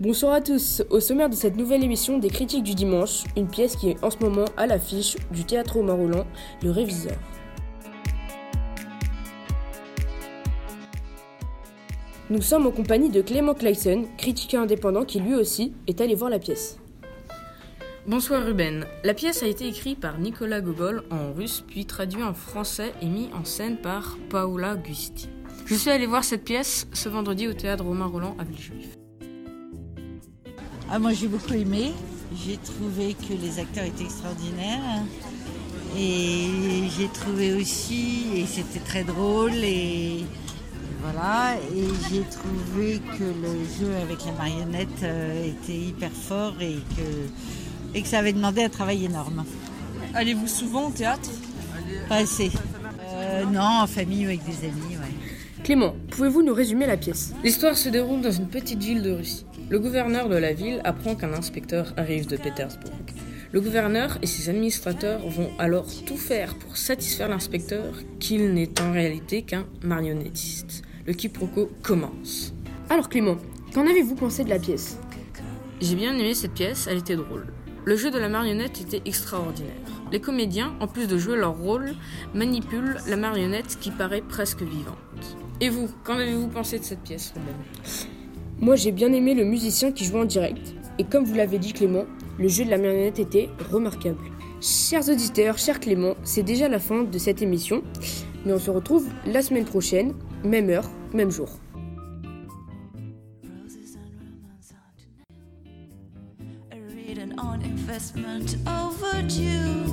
Bonsoir à tous. Au sommaire de cette nouvelle émission des critiques du dimanche, une pièce qui est en ce moment à l'affiche du théâtre au Marolan, Le Réviseur. Nous sommes en compagnie de Clément Clayson, critique indépendant qui lui aussi est allé voir la pièce. Bonsoir Ruben. La pièce a été écrite par Nicolas Gogol en russe, puis traduite en français et mis en scène par Paola Gusti. Je suis allé voir cette pièce ce vendredi au théâtre Romain Roland à Villejuif. Ah, moi j'ai beaucoup aimé. J'ai trouvé que les acteurs étaient extraordinaires. Et j'ai trouvé aussi, et c'était très drôle, et voilà, et j'ai trouvé que le jeu avec la marionnette euh, était hyper fort et que, et que ça avait demandé un travail énorme. Allez-vous souvent au théâtre? Pas assez. Euh, non, en famille ou avec des amis, ouais. Clément, pouvez-vous nous résumer la pièce? L'histoire se déroule dans une petite ville de Russie. Le gouverneur de la ville apprend qu'un inspecteur arrive de Pétersbourg. Le gouverneur et ses administrateurs vont alors tout faire pour satisfaire l'inspecteur qu'il n'est en réalité qu'un marionnettiste. Le quiproquo commence. Alors Clément, qu'en avez-vous pensé de la pièce? J'ai bien aimé cette pièce, elle était drôle. Le jeu de la marionnette était extraordinaire. Les comédiens, en plus de jouer leur rôle, manipulent la marionnette qui paraît presque vivante. Et vous, qu'en avez-vous pensé de cette pièce, Ruben Moi j'ai bien aimé le musicien qui jouait en direct. Et comme vous l'avez dit Clément, le jeu de la marionnette était remarquable. Chers auditeurs, cher Clément, c'est déjà la fin de cette émission. Mais on se retrouve la semaine prochaine, même heure, même jour. Investment overdue.